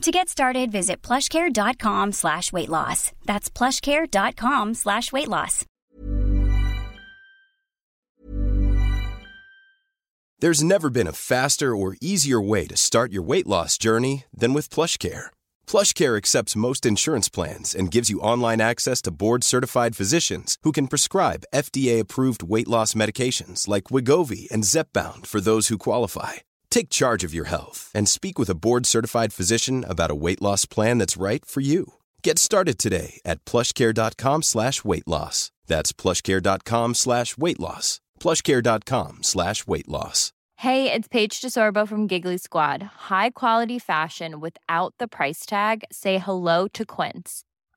To get started, visit plushcare.com slash weight loss. That's plushcare.com slash weight loss. There's never been a faster or easier way to start your weight loss journey than with PlushCare. PlushCare accepts most insurance plans and gives you online access to board-certified physicians who can prescribe FDA-approved weight loss medications like Wigovi and Zepbound for those who qualify. Take charge of your health and speak with a board-certified physician about a weight loss plan that's right for you. Get started today at plushcare.com slash weight loss. That's plushcare.com slash weight loss. plushcare.com slash weight loss. Hey, it's Paige DeSorbo from Giggly Squad. High quality fashion without the price tag. Say hello to Quince.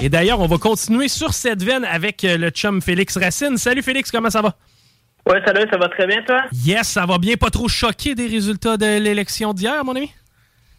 Et d'ailleurs, on va continuer sur cette veine avec euh, le chum Félix Racine. Salut Félix, comment ça va? Ouais, salut, ça va très bien, toi? Yes, ça va bien. Pas trop choqué des résultats de l'élection d'hier, mon ami?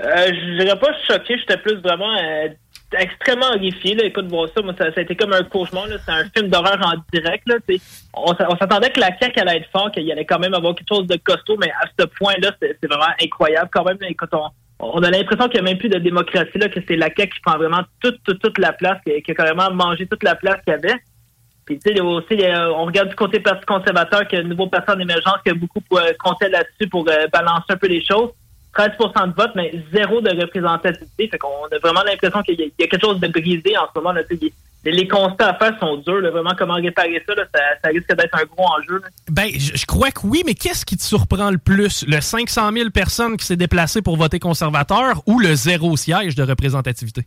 Euh, je dirais pas choqué, j'étais plus vraiment euh, extrêmement horrifié. Là. Écoute, voir ça, moi, ça, ça a été comme un cauchemar. C'est un film d'horreur en direct. Là, on s'attendait que la CAQ allait être fort, qu'il allait quand même avoir quelque chose de costaud, mais à ce point-là, c'est c'est vraiment incroyable quand même. là. Écoute, on, on a l'impression qu'il n'y a même plus de démocratie, là, que c'est la CAQ qui prend vraiment toute, toute, toute la place, qui, qui a carrément mangé toute la place qu'il y avait. Puis, tu sais, aussi, euh, on regarde du côté Parti conservateur, que nouveau parti en émergence, qui a beaucoup euh, compté là-dessus pour euh, balancer un peu les choses. 13% de vote, mais zéro de représentativité. Fait qu'on a vraiment l'impression qu'il y, y a quelque chose de brisé en ce moment. Là, les, constats à faire sont durs. Là, vraiment, comment réparer ça, là, ça, ça risque d'être un gros enjeu. là. Ben, je je crois que oui, mais qu'est-ce qui te surprend le plus? Le 500 000 personnes qui s'est déplacées pour voter conservateur ou le zéro siège de représentativité?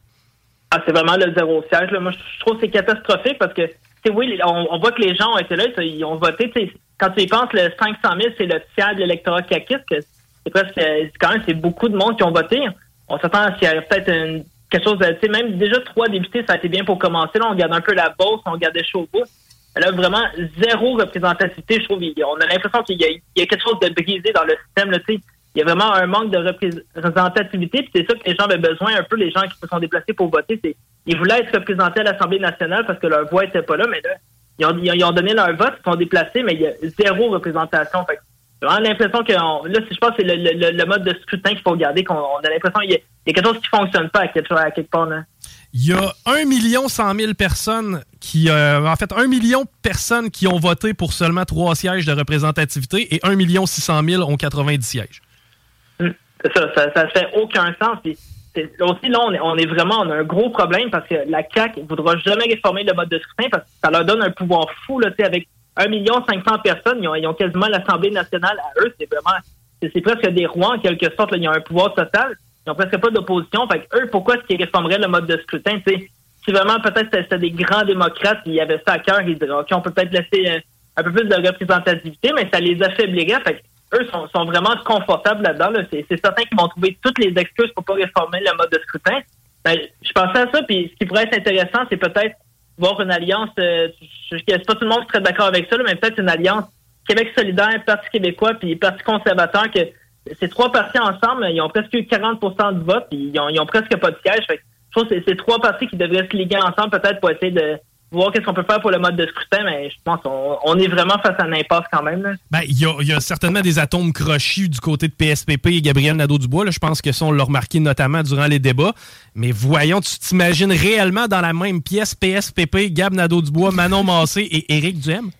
Ah, c'est vraiment le zéro siège. Là. Moi, je trouve que c'est catastrophique parce que, tu sais, oui, on, on voit que les gens ont été là, ils ont voté. Quand tu y penses, le 500 000, c'est le tiers de l'électorat caquiste. C'est presque, quand même, c'est beaucoup de monde qui ont voté. On s'attend à ce qu'il y ait peut-être une- quelque chose tu sais, même déjà trois députés, ça a été bien pour commencer. Là, on regarde un peu la Beauce, on regardait Chauveau. Là, vraiment, zéro représentativité, je trouve. On a l'impression qu'il y, a- y a quelque chose de brisé dans le système, là, tu sais. Il y a vraiment un manque de représentativité, puis c'est ça que les gens avaient besoin, un peu, les gens qui se sont déplacés pour voter. C'est, ils voulaient être représentés à l'Assemblée nationale parce que leur voix était pas là, mais là, ils ont, ils ont- donné leur vote, ils sont déplacés, mais il y a zéro représentation. Fait vraiment l'impression que, on- là, je pense que c'est le, le- le mode de scrutin qu'il faut garder, qu'on on a l'impression qu'il y a, il y a quelque chose qui fonctionne pas à quelque, à quelque part, là. Il y a 1 million 100 000 personnes qui, euh, en fait, 1 million de personnes qui ont voté pour seulement trois sièges de représentativité et 1 million 600 000 ont 90 sièges. C'est ça, ça, ça fait aucun sens. Puis, aussi, là, on est, on est vraiment, on a un gros problème parce que la CAQ ne voudra jamais réformer le mode de scrutin parce que ça leur donne un pouvoir fou, là, avec 1 million 500 personnes, ils ont, quasiment l'Assemblée nationale à eux. C'est vraiment, c'est presque des rois, en quelque sorte, ils ont un pouvoir total. Ils ont presque pas d'opposition. Fait que eux, pourquoi est-ce qu'ils réformeraient le mode de scrutin, tu sais? Si vraiment, peut-être, c'était des grands démocrates, ils avaient ça à cœur, ils diraient, OK, on peut peut-être laisser euh, un peu plus de représentativité, mais ça les affaiblirait. Fait que eux sont, sont vraiment confortables là-dedans. là. C'est c'est certain qu'ils vont trouver toutes les excuses pour pas réformer le mode de scrutin. Ben, je pensais à ça, puis ce qui pourrait être intéressant, c'est peut-être voir une alliance. Euh, je je- c'est pas tout le monde serait d'accord avec ça, mais peut-être une alliance Québec solidaire, Parti québécois, puis Parti conservateur, que ces trois partis ensemble, ils ont presque eu 40 de vote, puis ils ont, ils ont presque pas de siège. Fait que je pense que c'est trois partis qui devraient se liguer ensemble peut-être pour essayer de voir qu'est-ce qu'on peut faire pour le mode de scrutin, mais je pense qu'on est vraiment face à un impasse quand même. Ben, il y, a, certainement des atomes crochus du côté de PSPP et Gabriel Nadeau-Dubois. Je pense que ça, on l'a remarqué notamment durant les débats. Mais voyons, tu t'imagines réellement dans la même pièce PSPP, Gab Nadeau-Dubois, Manon Massé et Éric Duhem?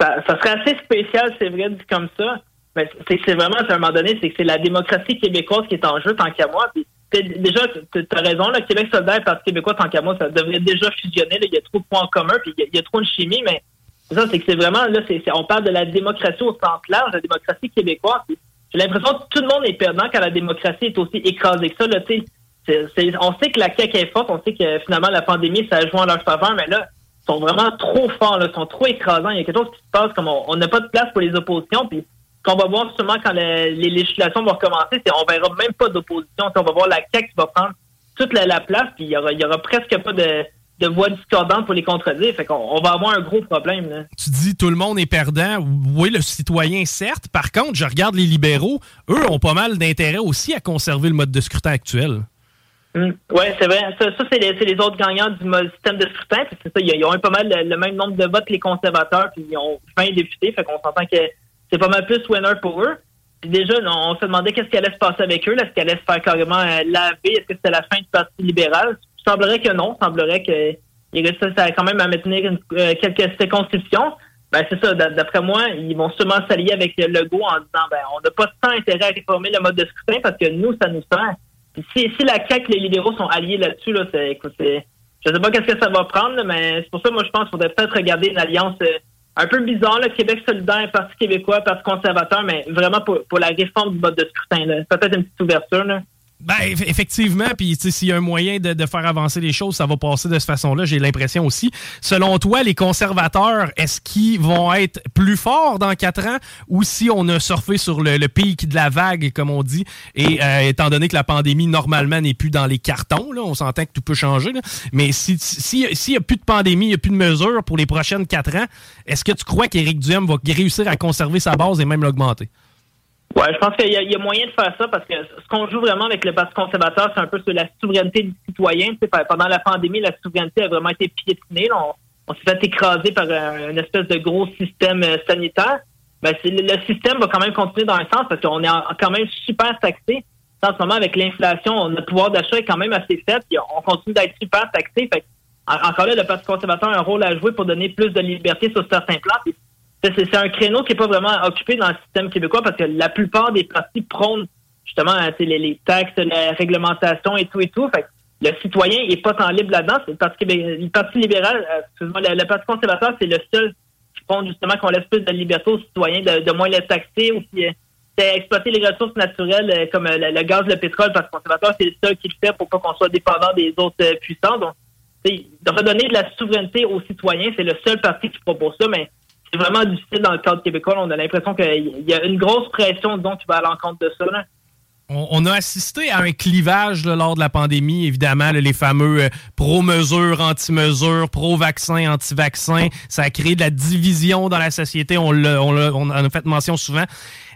Ça, ça serait assez spécial, c'est vrai, dit comme ça. Mais c'est vraiment, à un moment donné, c'est que c'est la démocratie québécoise qui est en jeu, tant qu'à moi. Puis, déjà, tu as raison, le Québec solidaire et Parti québécois, tant qu'à moi, ça devrait déjà fusionner. il y a trop de points en commun, puis il y, a, trop de chimie, mais ça, c'est que c'est vraiment, là, c'est, on parle de la démocratie au sens large, la démocratie québécoise. J'ai l'impression que tout le monde est perdant quand la démocratie est aussi écrasée que ça. Là, on sait que la CAQ est forte, on sait que finalement la pandémie, ça joue en leur faveur, mais là, ils sont vraiment trop forts, là, ils sont trop écrasants. Il y a quelque chose qui se passe comme on n'a pas de place pour les oppositions, puis qu'on va voir seulement quand les législations vont recommencer, c'est on verra même pas d'opposition. On va voir la CAQ qui va prendre toute la, place, puis il y aura, y aura presque pas de, de voix discordantes pour les contredire. Fait qu'on on va avoir un gros problème. Là. Tu dis tout le monde est perdant. Oui, le citoyen, certes. Par contre, je regarde les libéraux. Eux ont pas mal d'intérêt aussi à conserver le mode de scrutin actuel. Hum. Oui, c'est vrai. Ça, c'est les, autres gagnants du système de scrutin. C'est ça, ils, ont eu pas mal le, même nombre de votes que les conservateurs, puis ils ont 20 députés. Fait qu'on s'entend que c'est pas mal plus winner pour eux. Puis déjà, on se demandait qu'est-ce qui allait se passer avec eux. Est-ce qu'ils allaient se faire carrément euh, laver? Est-ce que c'était la fin du Parti libéral? Il semblerait que non. Il semblerait qu'ils réussissent quand même à maintenir euh, quelques circonscriptions. Ben, c'est ça. D'après moi, ils vont sûrement s'allier avec le Legault en disant, ben, on n'a pas tant intérêt à réformer le mode de scrutin parce que nous, ça nous sert. si, si la CAQ les libéraux sont alliés là-dessus, là, c'est, je sais pas qu'est-ce que ça va prendre, mais c'est pour ça, moi, je pense qu'il faudrait peut-être regarder une alliance euh, un peu bizarre, le Québec solidaire, Parti québécois, Parti conservateur, mais vraiment pour, pour la réforme du mode de scrutin. Peut-être une petite ouverture. Là. Ben, effectivement, puis s'il y a un moyen de, faire avancer les choses, ça va passer de cette façon-là, j'ai l'impression aussi. Selon toi, les conservateurs, est-ce qu'ils vont être plus forts dans quatre ans ou si on a surfé sur le, pic de la vague, comme on dit, et euh, étant donné que la pandémie, normalement, n'est plus dans les cartons, là, on s'entend que tout peut changer, mais s'il si, si, a plus de pandémie, il n'y a plus de mesures pour les prochaines quatre ans, est-ce que tu crois qu'Éric Duhem va réussir à conserver sa base et même l'augmenter? Ouais, je pense qu'il y, a moyen de faire ça parce que ce qu'on joue vraiment avec le Parti conservateur, c'est un peu sur la souveraineté du citoyen. pendant la pandémie, la souveraineté a vraiment été piétinée. On, s'est fait écraser par un, une espèce de gros système euh, sanitaire. Ben, le, système va quand même continuer dans un sens parce qu'on est quand même super taxé. En ce moment, avec l'inflation, notre pouvoir d'achat est quand même assez faible. on continue d'être super taxé. Fait, encore là, le Parti conservateur a un rôle à jouer pour donner plus de liberté sur certains plans c'est un créneau qui n'est pas vraiment occupé dans le système québécois parce que la plupart des partis prônent justement les, les, taxes, la réglementation et tout et tout. Fait le citoyen n'est pas tant libre là-dedans. Le Parti, le parti libéral, euh, le, Parti conservateur, c'est le seul qui prône justement qu'on laisse plus de liberté aux citoyens, de, moins les taxer ou puis, euh, exploiter les ressources naturelles euh, comme le, gaz, le pétrole. Le Parti conservateur, c'est le seul qui le fait pour pas qu'on soit dépendant des autres puissants. Donc, de redonner de la souveraineté aux citoyens, c'est le seul parti qui propose ça, mais c'est vraiment difficile dans le cadre québécois. On a l'impression qu'il y a une grosse pression, disons, qui va à l'encontre de ça. On, a assisté à un clivage lors de la pandémie, évidemment, les fameux euh, pro-mesures, anti-mesures, pro-vaccins, anti-vaccins. Ça a créé de la division dans la société, on, on, on en a fait mention souvent.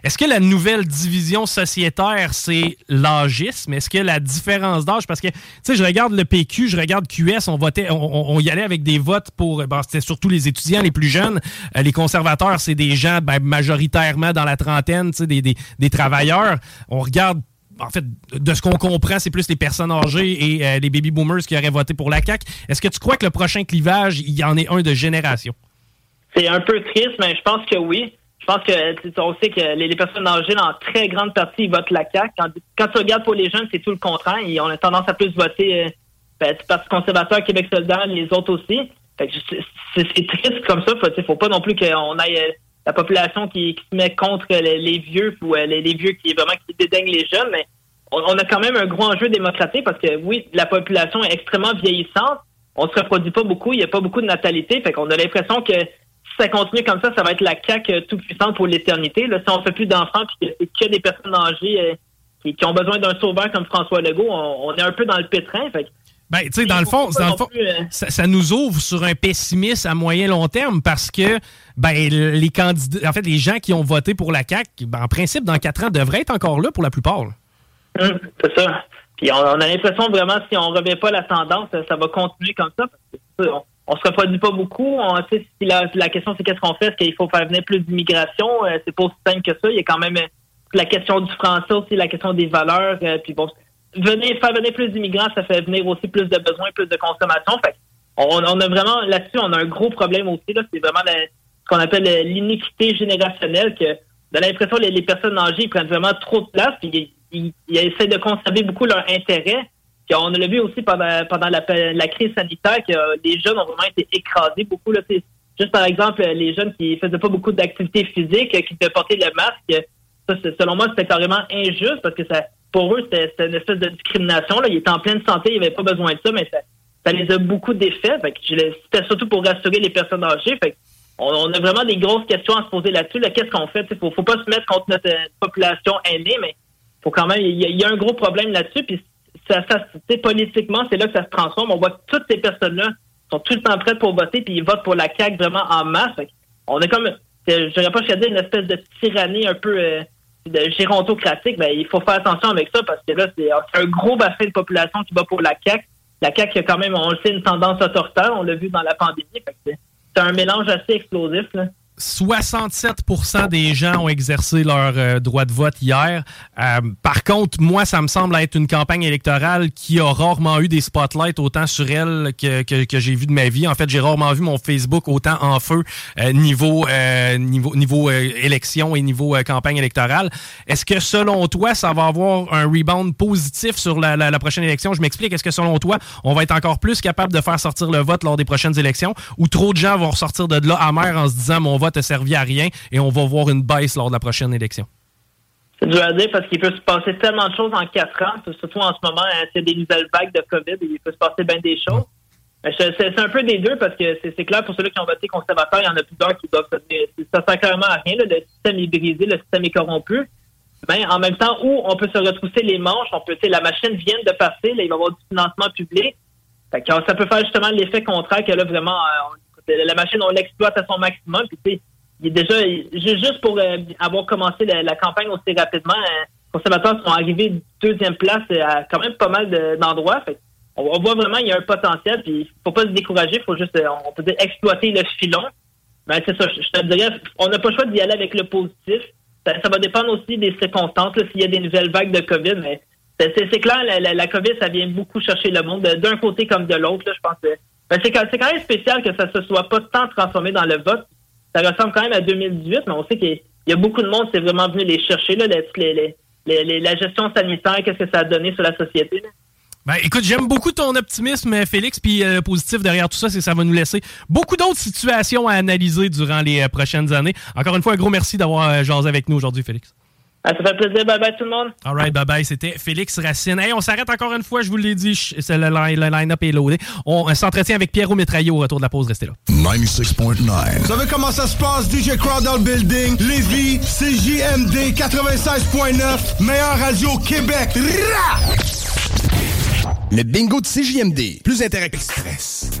Est-ce que la nouvelle division sociétaire, c'est l'âgisme? Est-ce que la différence d'âge, parce que, tu sais, je regarde le PQ, je regarde QS, on votait, on, y allait avec des votes pour, ben, c'était surtout les étudiants les plus jeunes. Euh, les conservateurs, c'est des gens ben, majoritairement dans la trentaine, tu sais, des, des, travailleurs. On regarde en fait, de ce qu'on comprend, c'est plus les personnes âgées et euh, les baby boomers qui auraient voté pour la CAQ. Est-ce que tu crois que le prochain clivage, il y en est un de génération? C'est un peu triste, mais je pense que oui je pense que on sait que les, personnes âgées, en très grande partie, votent la CAQ. Quand, tu regardes pour les jeunes, c'est tout le contraire. Ils ont tendance à plus voter euh, ben, Parti conservateur, Québec solidaire, les autres aussi. C'est triste comme ça. Il faut pas non plus qu'on aille euh, la population qui, se met contre les, vieux ou euh, les, vieux qui vraiment qui dédaignent les jeunes, mais on, a quand même un gros enjeu démocratique parce que oui, la population est extrêmement vieillissante. On se reproduit pas beaucoup, il n'y a pas beaucoup de natalité. Fait qu'on a l'impression que si ça continue comme ça, ça va être la CAQ euh, tout puissante pour l'éternité. Si on fait plus d'enfants puis que c'est que des personnes âgées euh, qui, ont besoin d'un sauveur comme François Legault, on, est un peu dans le pétrin. Fait. Ben, tu sais, dans le fond, dans le fond euh, ça, nous ouvre sur un pessimisme à moyen long terme parce que ben, les candidats, en fait, les gens qui ont voté pour la CAQ, ben, en principe, dans quatre ans, devraient être encore là pour la plupart. Hum, c'est ça. Puis on, a l'impression vraiment, si on ne revient pas la tendance, ça va continuer comme ça. Parce que, on, se reproduit pas beaucoup. On, si la, la question, c'est qu'est-ce qu'on fait? Est-ce qu'il faut faire venir plus d'immigration? c'est pas aussi simple que ça. Il y a quand même la question du français aussi, la question des valeurs. puis bon, venir, faire venir plus d'immigrants, ça fait venir aussi plus de besoins, plus de consommation. Fait on, on a vraiment, là-dessus, on a un gros problème aussi. Là, c'est vraiment ce qu'on appelle l'iniquité générationnelle, que de l'impression que les, personnes âgées prennent vraiment trop de place, puis ils, essaient de conserver beaucoup leur intérêt. Puis on l'a vu aussi pendant, pendant la, crise sanitaire que les jeunes ont vraiment été écrasés beaucoup. Là, juste par exemple, les jeunes qui faisaient pas beaucoup d'activité physique, qui devaient porter le masque, ça, selon moi, c'était carrément injuste parce que ça, pour eux, c'était une espèce de discrimination. Là. Ils étaient en pleine santé, ils n'avaient pas besoin de ça, mais ça, ça les a beaucoup d'effets. C'était surtout pour rassurer les personnes âgées. Fait on, a vraiment des grosses questions à se poser là-dessus. Qu'est-ce qu'on fait? Il faut, faut pas se mettre contre notre euh, population aînée, mais faut quand même. Il y, a un gros problème là-dessus. Puis ça, ça politiquement, c'est là que ça se transforme. On voit que toutes ces personnes-là sont tout le temps prêtes pour voter, puis ils votent pour la CAQ vraiment en masse. on est comme, je dirais pas, je une espèce de tyrannie un peu euh, de gérontocratique. Ben, il faut faire attention avec ça parce que là, c'est un gros bassin de population qui va pour la CAQ la CAQ a quand même, on le sait, une tendance autoritaire. On l'a vu dans la pandémie. C'est un mélange assez explosif. Là. 67% des gens ont exercé leur euh, droit de vote hier. Euh, par contre, moi, ça me semble être une campagne électorale qui a rarement eu des spotlights autant sur elle que, que, j'ai vu de ma vie. En fait, j'ai rarement vu mon Facebook autant en feu euh, niveau, niveau, niveau élection et niveau campagne électorale. Est-ce que, selon toi, ça va avoir un rebound positif sur la, la, prochaine élection? Je m'explique. Est-ce que, selon toi, on va être encore plus capable de faire sortir le vote lors des prochaines élections ou trop de gens vont ressortir de là amers en se disant mon vote a servi à rien et on va voir une baisse lors de la prochaine élection? C'est dur à dire parce qu'il peut se passer tellement de choses en quatre ans, surtout en ce moment, hein, c'est des nouvelles vagues de COVID et il peut se passer bien des choses. C'est un peu des deux parce que c'est clair pour ceux qui ont voté conservateur, il y en a plusieurs qui doivent se Ça sert clairement à rien. le système est brisé, le système est corrompu. Mais en même temps, où on peut se retrousser les manches, on peut, la machine vient de passer, là, il va y avoir du financement public. ça peut faire justement l'effet contraire que là, vraiment, euh, la machine, on l'exploite à son maximum. Puis, il est déjà, juste pour euh, avoir commencé la, campagne aussi rapidement, les euh, conservateurs sont arrivés deuxième place euh, à quand même pas mal d'endroits. on, voit vraiment il y a un potentiel, puis faut pas se décourager, faut juste, dire, exploiter le filon. Ben, c'est ça, je, te dirais, on n'a pas le choix d'y aller avec le positif. Ça, va dépendre aussi des circonstances, s'il y a des nouvelles vagues de COVID, mais c'est clair, la, la, COVID, ça vient beaucoup chercher le monde, d'un côté comme de l'autre. Je pense que ben, c'est quand même spécial que ça se soit pas tant transformé dans le vote ça ressemble quand même à 2018, mais on sait qu'il y a beaucoup de monde qui est vraiment venu les chercher, là, la gestion sanitaire, qu'est-ce que ça a donné sur la société. Ben, écoute, j'aime beaucoup ton optimisme, Félix, puis euh, positif derrière tout ça, c'est que ça va nous laisser beaucoup d'autres situations à analyser durant les euh, prochaines années. Encore une fois, un gros merci d'avoir euh, jasé avec nous aujourd'hui, Félix. Ah, ça fait plaisir. Bye bye tout le monde. All right, bye bye. C'était Félix Racine. Hey, on s'arrête encore une fois, je vous l'ai dit. C'est le, line-up est loadé. On s'entretient avec Pierrot Métraillot au retour de la pause. Restez là. 96.9. Vous savez comment ça se passe? DJ Crowd dans le building? Lévis, CJMD 96.9. Meilleure radio Québec. Le bingo de CJMD. Plus interactif. Stress.